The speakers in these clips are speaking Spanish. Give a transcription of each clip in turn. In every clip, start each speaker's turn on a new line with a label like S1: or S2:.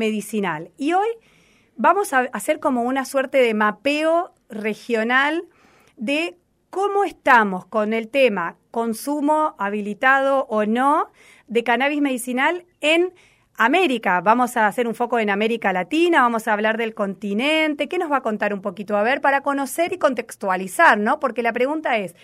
S1: medicinal. Y hoy vamos a hacer como una suerte de mapeo regional de cómo estamos con el tema consumo habilitado o no de cannabis medicinal en América. Vamos a hacer un foco en América Latina, vamos a hablar del continente. ¿Qué nos va a contar un poquito? A ver, para conocer y contextualizar, ¿no? Porque la pregunta es,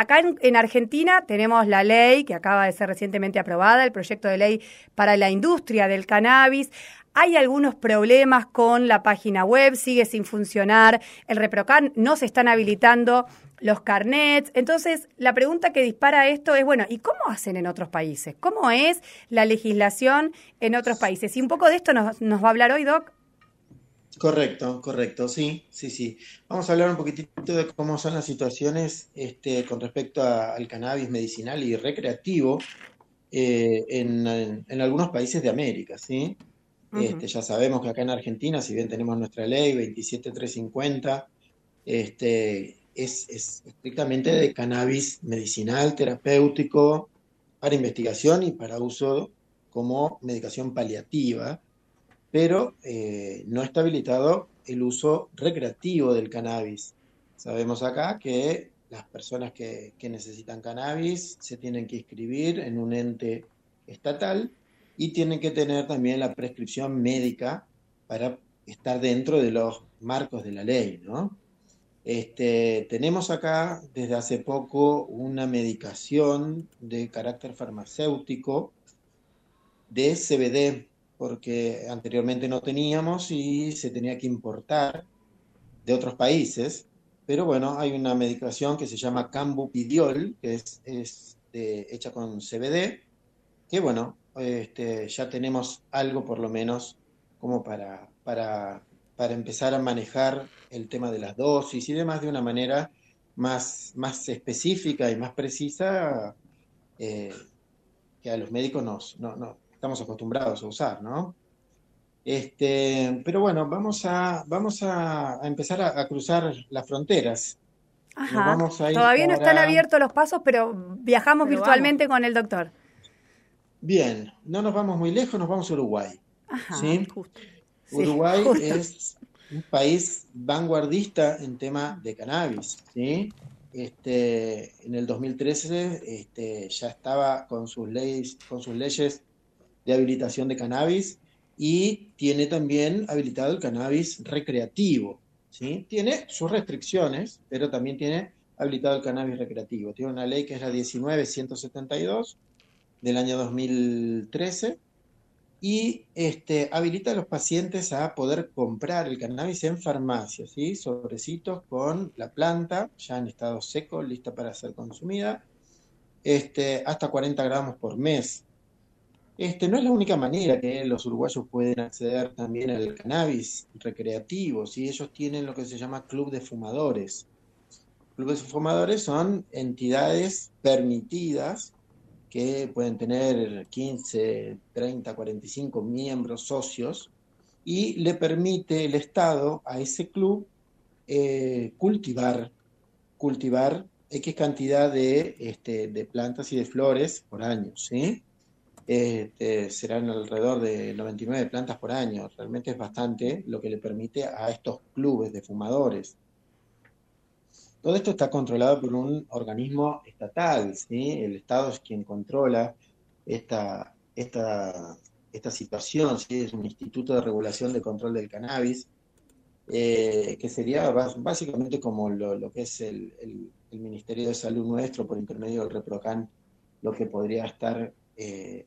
S1: acá en, Argentina tenemos la ley que acaba de ser recientemente aprobada, el proyecto de ley para la industria del cannabis. Hay algunos problemas con la página web, sigue sin funcionar, el ReproCan no se están habilitando los carnets. Entonces, la pregunta que dispara esto es, bueno, ¿y cómo hacen en otros países? ¿Cómo es la legislación en otros países? Y un poco de esto nos, va a hablar hoy, Doc.
S2: Correcto, correcto, sí, sí, sí. Vamos a hablar un poquitito de cómo son las situaciones este, con respecto al cannabis medicinal y recreativo eh, en, algunos países de América, ¿sí? este, ya sabemos que acá en Argentina, si bien tenemos nuestra ley 27350, este, es, estrictamente de cannabis medicinal, terapéutico, para investigación y para uso como medicación paliativa, pero eh, no está habilitado el uso recreativo del cannabis. Sabemos acá que las personas que, necesitan cannabis se tienen que inscribir en un ente estatal y tienen que tener también la prescripción médica para estar dentro de los marcos de la ley, ¿no? Este, tenemos acá desde hace poco una medicación de carácter farmacéutico de CBD, porque anteriormente no teníamos y se tenía que importar de otros países. Pero bueno, hay una medicación que se llama Cambupidiol, que es, hecha con CBD, que bueno, este, ya tenemos algo por lo menos como para, para para empezar a manejar el tema de las dosis y demás de una manera más, más específica y más precisa eh, que a los médicos nos, no, estamos acostumbrados a usar, ¿no? Este, pero bueno, vamos a, vamos a, empezar a, cruzar las fronteras.
S1: Ajá. Todavía no están abiertos los pasos, pero viajamos virtualmente con el doctor.
S2: Bien, no nos vamos muy lejos, nos vamos a Uruguay. Ajá, ¿sí? justo. Uruguay es un país vanguardista en tema de cannabis, ¿sí? Este, en el 2013 este, ya estaba con sus, leyes, con sus leyes de habilitación de cannabis y tiene también habilitado el cannabis recreativo. ¿sí? Tiene sus restricciones, pero también tiene habilitado el cannabis recreativo. Tiene una ley que es la 19172 del año 2013 y este, habilita a los pacientes a poder comprar el cannabis en farmacias, ¿sí? sobrecitos con la planta ya en estado seco, lista para ser consumida, este, hasta 40 gramos por mes. Este, no es la única manera que los uruguayos pueden acceder también al cannabis recreativo, ¿sí? ellos tienen lo que se llama club de fumadores. Clubes de fumadores son entidades permitidas que pueden tener 15, 30, 45 miembros socios y le permite el Estado a ese club eh, cultivar, cultivar X cantidad de, este, de, plantas y de flores por año, ¿sí? Este, serán alrededor de 99 plantas por año, realmente es bastante lo que le permite a estos clubes de fumadores. Todo esto está controlado por un organismo estatal, ¿sí? El Estado es quien controla esta, esta, esta situación, ¿sí? Es un instituto de regulación de control del cannabis, eh, que sería básicamente como lo, que es el, Ministerio de Salud nuestro por intermedio del ReproCan, lo que podría estar eh,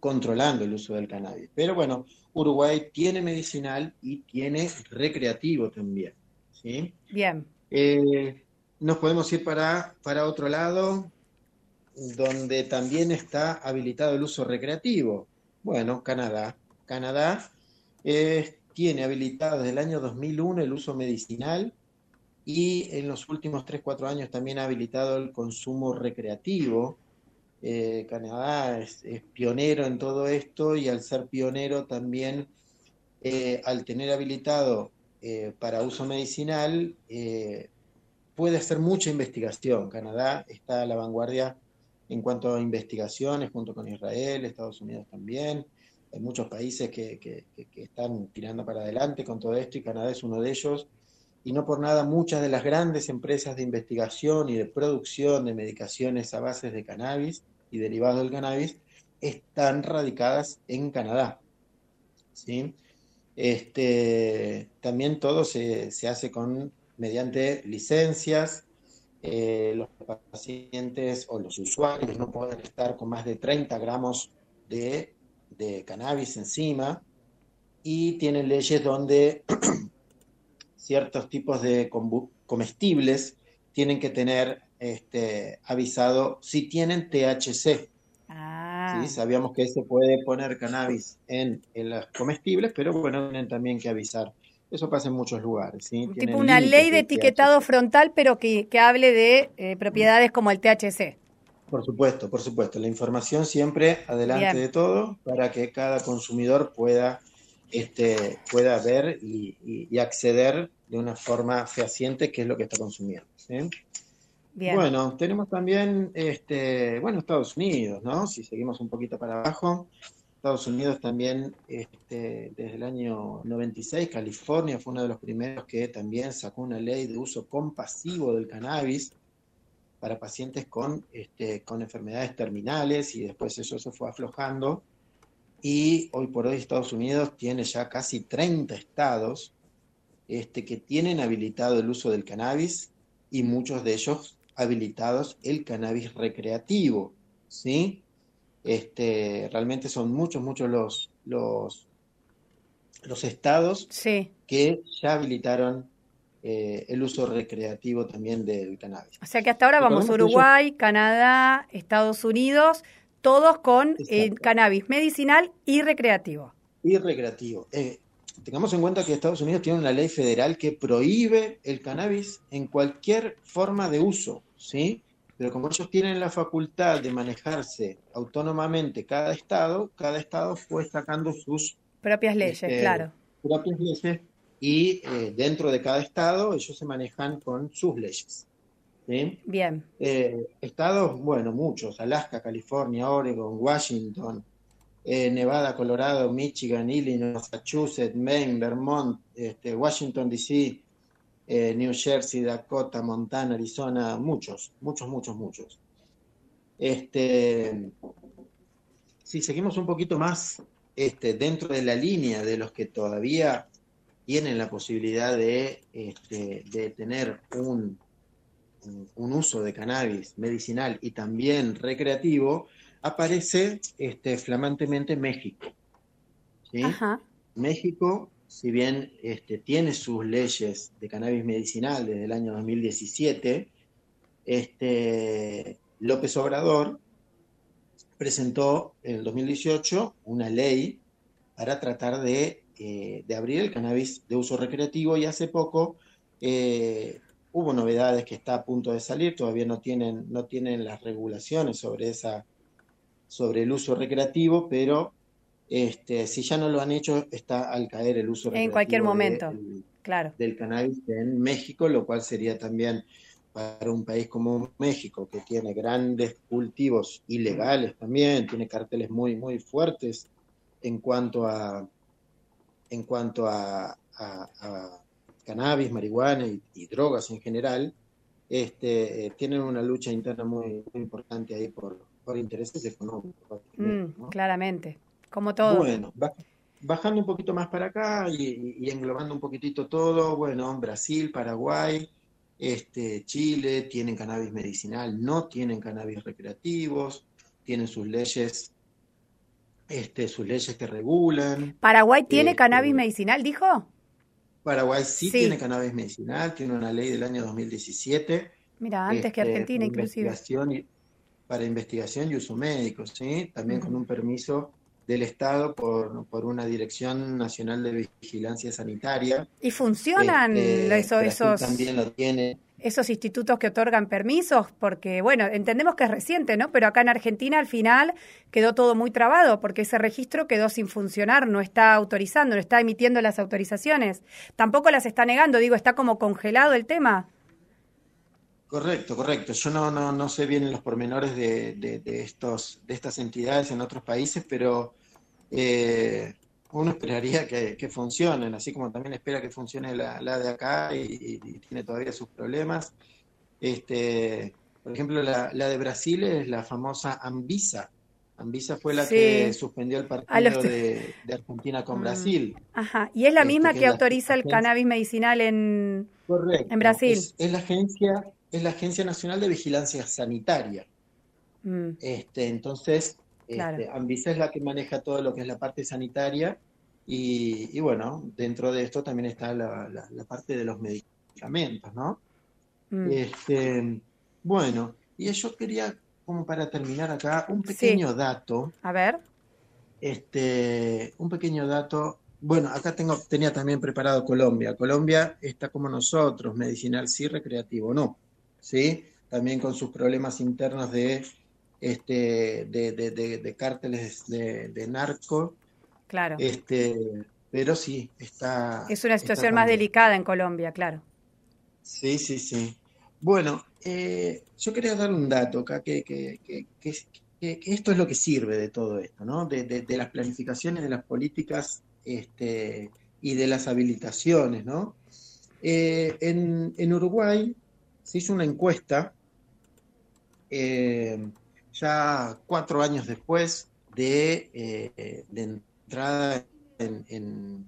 S2: controlando el uso del cannabis. Pero bueno, Uruguay tiene medicinal y tiene recreativo también. ¿sí?
S1: Bien.
S2: Eh, nos podemos ir para, para otro lado, donde también está habilitado el uso recreativo. Bueno, Canadá. Canadá eh, tiene habilitado desde el año 2001 el uso medicinal y en los últimos 3-4 años también ha habilitado el consumo recreativo. Eh, Canadá es, pionero en todo esto y al ser pionero también, al tener habilitado para uso medicinal, puede hacer mucha investigación. Canadá está a la vanguardia en cuanto a investigaciones, junto con Israel, Estados Unidos también. Hay muchos países que, que, están tirando para adelante con todo esto y Canadá es uno de ellos. Y no por nada muchas de las grandes empresas de investigación y de producción de medicaciones a bases de cannabis y derivados del cannabis están radicadas en Canadá. ¿sí? Este, también todo se, se hace con, mediante licencias. Eh, los pacientes o los usuarios no pueden estar con más de 30 gramos de de cannabis encima y tienen leyes donde ciertos tipos de comestibles tienen que tener este, avisado si tienen THC. Ah. Sabíamos que se puede poner cannabis en, los comestibles, pero bueno, tienen también que avisar. Eso pasa en muchos lugares. ¿sí?
S1: Tipo una ley de etiquetado frontal, pero que, hable de eh, propiedades como el THC.
S2: Por supuesto, por supuesto. La información siempre adelante de todo para que cada consumidor pueda, este, pueda ver y, acceder de una forma fehaciente qué es lo que está consumiendo. Bueno, tenemos también, este, bueno, Estados Unidos, ¿no? Si seguimos un poquito para abajo, Estados Unidos también, este, desde el año 96, California fue uno de los primeros que también sacó una ley de uso compasivo del cannabis para pacientes con, este, con enfermedades terminales y después eso se fue aflojando. Y hoy por hoy Estados Unidos tiene ya casi 30 estados este, que tienen habilitado el uso del cannabis y muchos de ellos habilitados el cannabis recreativo. ¿sí? Este, realmente son muchos, muchos los, los, los estados que ya habilitaron eh, el uso recreativo también del cannabis.
S1: O sea que hasta ahora vamos Uruguay, Canadá, Estados Unidos, todos con eh, cannabis medicinal y recreativo.
S2: Y recreativo. Eh, tengamos en cuenta que Estados Unidos tiene una ley federal que prohíbe el cannabis en cualquier forma de uso, ¿sí? Pero como ellos tienen la facultad de manejarse autónomamente cada estado, cada estado fue sacando sus
S1: propias leyes, este, claro.
S2: Propias leyes y eh, dentro de cada estado ellos se manejan con sus leyes.
S1: Bien.
S2: Eh, estados, bueno, muchos, Alaska, California, Oregon, Washington, eh, Nevada, Colorado, Michigan, Illinois, Massachusetts, Maine, Vermont, este, Washington, D.C., New Jersey, Dakota, Montana, Arizona, muchos, muchos, muchos, muchos. Este, si seguimos un poquito más este, dentro de la línea de los que todavía tienen la posibilidad de, este, de tener un, un, uso de cannabis medicinal y también recreativo, aparece este, flamantemente México. México, si bien este, tiene sus leyes de cannabis medicinal desde el año 2017, este, López Obrador presentó en el 2018 una ley para tratar de eh, de abrir el cannabis de uso recreativo y hace poco eh, hubo novedades que está a punto de salir, todavía no tienen, no tienen las regulaciones sobre, esa, sobre el uso recreativo, pero este, si ya no lo han hecho, está al caer el uso
S1: recreativo. En cualquier momento, claro.
S2: Del cannabis en México, lo cual sería también para un país como México, que tiene grandes cultivos ilegales también, tiene carteles muy, muy fuertes en cuanto a, en cuanto a, cannabis, marihuana y, drogas en general, este, eh, tienen una lucha interna muy, importante ahí por, por intereses económicos.
S1: Mm, claramente, como todo.
S2: Bueno, bajando un poquito más para acá y, englobando un poquitito todo, bueno, Brasil, Paraguay, este, Chile tienen cannabis medicinal, no tienen cannabis recreativos, tienen sus leyes este, sus leyes que regulan.
S1: ¿Paraguay tiene este, cannabis medicinal, dijo?
S2: Paraguay sí, tiene cannabis medicinal, tiene una ley del año 2017.
S1: Mira, antes que este, Argentina, inclusive.
S2: Para investigación y uso médico, ¿sí? También con un permiso del Estado por, por, una Dirección Nacional de Vigilancia Sanitaria.
S1: ¿Y funcionan este, esos?
S2: También lo tiene
S1: esos institutos que otorgan permisos, porque, bueno, entendemos que es reciente, ¿no? Pero acá en Argentina al final quedó todo muy trabado, porque ese registro quedó sin funcionar, no está autorizando, no está emitiendo las autorizaciones. Tampoco las está negando, digo, está como congelado el tema.
S2: Correcto, correcto. Yo no, no, no sé bien los pormenores de, de, estos, de estas entidades en otros países, pero eh, uno esperaría que, funcionen, así como también espera que funcione la, de acá y, tiene todavía sus problemas. Este, por ejemplo, la, de Brasil es la famosa Anvisa. Anvisa fue la que suspendió el partido de, Argentina con mm. Brasil.
S1: Ajá, y es la este, misma que, autoriza el cannabis medicinal en, en Brasil.
S2: Es, la agencia, es la Agencia Nacional de Vigilancia Sanitaria. Mm. Este, entonces, este, Anvisa es la que maneja todo lo que es la parte sanitaria y, bueno, dentro de esto también está la, parte de los medicamentos, ¿no? Mm. Este, bueno, y yo quería, como para terminar acá, un pequeño dato.
S1: A ver.
S2: Este, un pequeño dato. Bueno, acá tengo, tenía también preparado Colombia. Colombia está como nosotros, medicinal sí, recreativo no. ¿Sí? También con sus problemas internos de este, de, de, cárteles de, narco.
S1: Claro.
S2: Este, pero sí, está...
S1: Es una situación más delicada en Colombia, claro.
S2: Sí, sí, sí. Bueno, eh, yo quería dar un dato acá, que, que, que, esto es lo que sirve de todo esto, ¿no? De, las planificaciones, de las políticas este, y de las habilitaciones, ¿no? Eh, en, en, Uruguay se hizo una encuesta eh, ya cuatro años después de, eh, entrada en,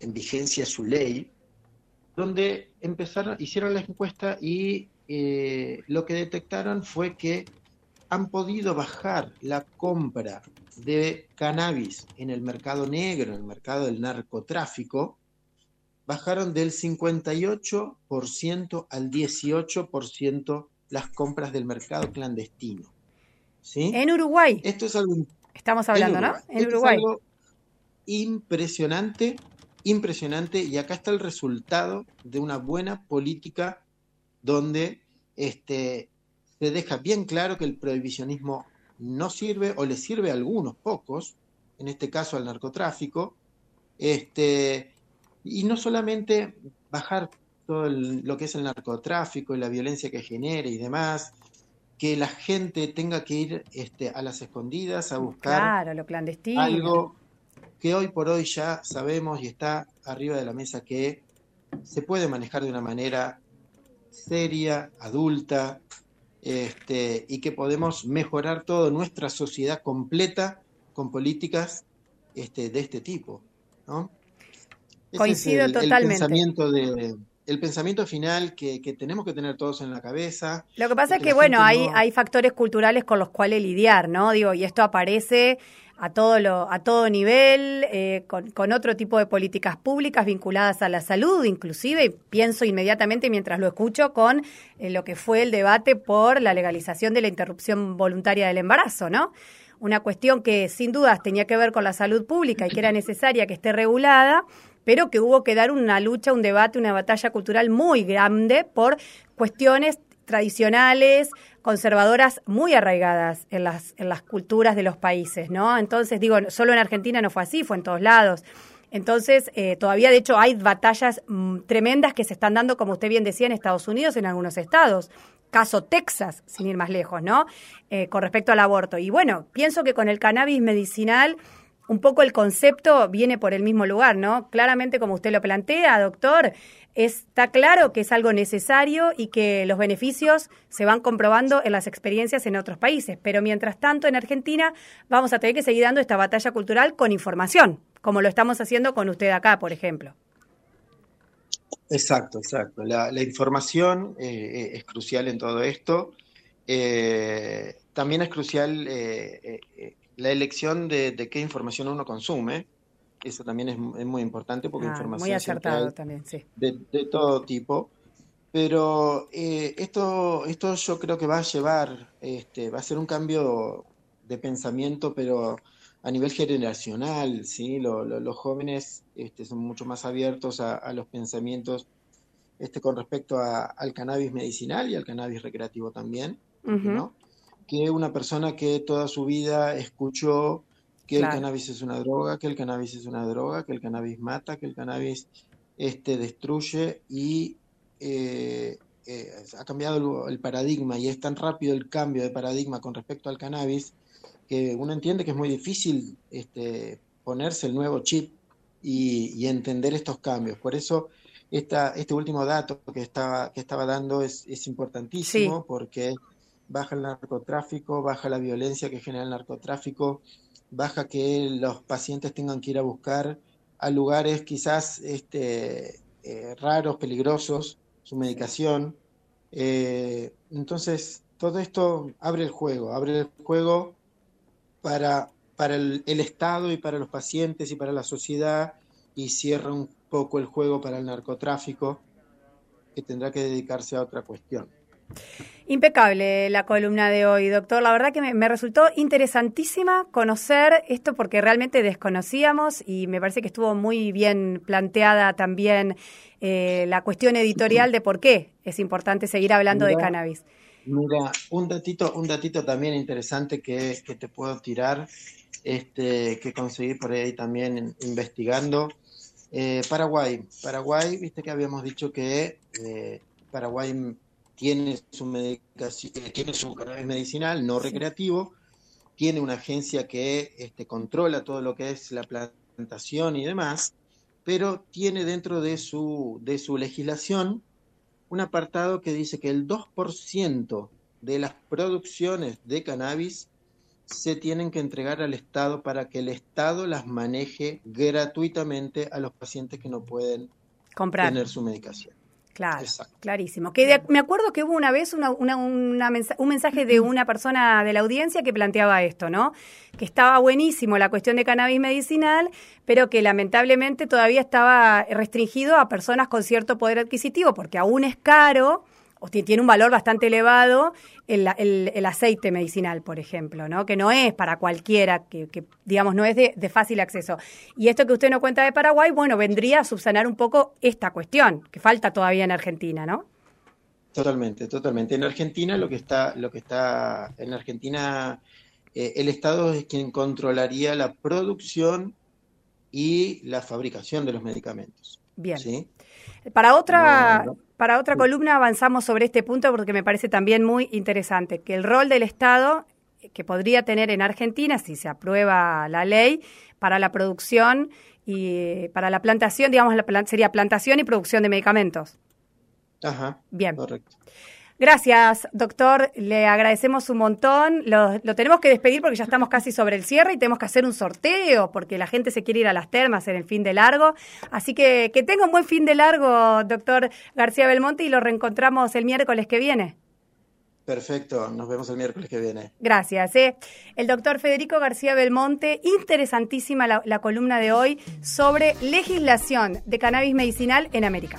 S2: vigencia su ley, donde empezaron, hicieron la encuesta y eh, lo que detectaron fue que han podido bajar la compra de cannabis en el mercado negro, en el mercado del narcotráfico, bajaron del 58% al 18% las compras del mercado clandestino.
S1: En Uruguay.
S2: Esto es algo.
S1: Estamos hablando, ¿no? En Uruguay. Es algo
S2: impresionante, impresionante, y acá está el resultado de una buena política donde este, se deja bien claro que el prohibicionismo no sirve o le sirve a algunos pocos, en este caso al narcotráfico, este, y no solamente bajar todo lo que es el narcotráfico y la violencia que genera y demás, que la gente tenga que ir este, a las escondidas a buscar
S1: lo clandestino.
S2: algo que hoy por hoy ya sabemos y está arriba de la mesa que se puede manejar de una manera seria, adulta, este, y que podemos mejorar toda nuestra sociedad completa con políticas este, de este tipo. ¿no?
S1: Coincido totalmente.
S2: El pensamiento de, el pensamiento final que, tenemos que tener todos en la cabeza.
S1: Lo que pasa es que, bueno, hay, hay factores culturales con los cuales lidiar, ¿no? Digo, y esto aparece a todo, lo, a todo nivel, eh, con, otro tipo de políticas públicas vinculadas a la salud, inclusive pienso inmediatamente mientras lo escucho con eh, lo que fue el debate por la legalización de la interrupción voluntaria del embarazo, ¿no? Una cuestión que sin dudas tenía que ver con la salud pública y que era necesaria que esté regulada, pero que hubo que dar una lucha, un debate, una batalla cultural muy grande por cuestiones tradicionales, conservadoras muy arraigadas en las, en las culturas de los países, ¿no? Entonces, digo, solo en Argentina no fue así, fue en todos lados. Entonces, eh, todavía de hecho hay batallas mm, tremendas que se están dando, como usted bien decía, en Estados Unidos, en algunos estados. Caso Texas, sin ir más lejos, ¿no? Eh, con respecto al aborto. Y bueno, pienso que con el cannabis medicinal un poco el concepto viene por el mismo lugar, ¿no? Claramente, como usted lo plantea, doctor, está claro que es algo necesario y que los beneficios se van comprobando en las experiencias en otros países. Pero mientras tanto, en Argentina vamos a tener que seguir dando esta batalla cultural con información, como lo estamos haciendo con usted acá, por ejemplo.
S2: Exacto, exacto. La, información eh, eh, es crucial en todo esto. Eh, también es crucial la elección de, qué información uno consume, eso también es, muy importante porque ah, información
S1: muy acertado también, sí.
S2: de, todo tipo. Pero eh, esto, esto yo creo que va a llevar, este, va a ser un cambio de pensamiento, pero a nivel generacional, ¿sí? los jóvenes este, son mucho más abiertos a, los pensamientos este, con respecto al cannabis medicinal y al cannabis recreativo también, ¿no? Que una persona que toda su vida escuchó que el cannabis es una droga, que el cannabis es una droga, que el cannabis mata, que el cannabis este, destruye y eh, eh, ha cambiado el, paradigma y es tan rápido el cambio de paradigma con respecto al cannabis que uno entiende que es muy difícil este, ponerse el nuevo chip y, entender estos cambios. Por eso esta, este último dato que estaba, que estaba dando es, es importantísimo porque baja el narcotráfico, baja la violencia que genera el narcotráfico, baja que los pacientes tengan que ir a buscar a lugares quizás este, eh, raros, peligrosos, su medicación. Eh, entonces, todo esto abre el juego, abre el juego para, para el, Estado y para los pacientes y para la sociedad y cierra un poco el juego para el narcotráfico, que tendrá que dedicarse a otra cuestión.
S1: Impecable la columna de hoy, doctor. La verdad que me, resultó interesantísima conocer esto porque realmente desconocíamos y me parece que estuvo muy bien planteada también eh, la cuestión editorial de por qué es importante seguir hablando de cannabis.
S2: Mira, un datito, un datito también interesante que, que te puedo tirar, este, que conseguí por ahí también investigando. Eh, Paraguay, Paraguay, viste que habíamos dicho que eh, Paraguay tiene su medicación, tiene su cannabis medicinal no recreativo, tiene una agencia que este, controla todo lo que es la plantación y demás, pero tiene dentro de su, de su legislación un apartado que dice que el 2% de las producciones de cannabis se tienen que entregar al Estado para que el Estado las maneje gratuitamente a los pacientes que no pueden Comprar. tener su medicación.
S1: Claro, clarísimo. Que me acuerdo que hubo una vez una, un mensaje de una persona de la audiencia que planteaba esto, ¿no? Que estaba buenísimo la cuestión de cannabis medicinal, pero que lamentablemente todavía estaba restringido a personas con cierto poder adquisitivo, porque aún es caro o tiene un valor bastante elevado el, el, aceite medicinal, por ejemplo, ¿no? que no es para cualquiera, que, digamos no es de, fácil acceso. Y esto que usted no cuenta de Paraguay, bueno, vendría a subsanar un poco esta cuestión, que falta todavía en Argentina, ¿no?
S2: Totalmente, totalmente. En Argentina lo que está, lo que está, en Argentina eh, el Estado es quien controlaría la producción y la fabricación de los medicamentos.
S1: Bien. Para otra, para otra columna avanzamos sobre este punto porque me parece también muy interesante, que el rol del Estado que podría tener en Argentina, si se aprueba la ley, para la producción y para la plantación, digamos, la, sería plantación y producción de medicamentos.
S2: Ajá.
S1: Bien. Correcto. Gracias, doctor. Le agradecemos un montón. Lo, tenemos que despedir porque ya estamos casi sobre el cierre y tenemos que hacer un sorteo porque la gente se quiere ir a las termas en el fin de largo. Así que que tenga un buen fin de largo, doctor García Belmonte, y lo reencontramos el miércoles que viene.
S2: Perfecto, nos vemos el miércoles que viene.
S1: Gracias. ¿eh? El doctor Federico García Belmonte, interesantísima la columna de hoy sobre legislación de cannabis medicinal en América.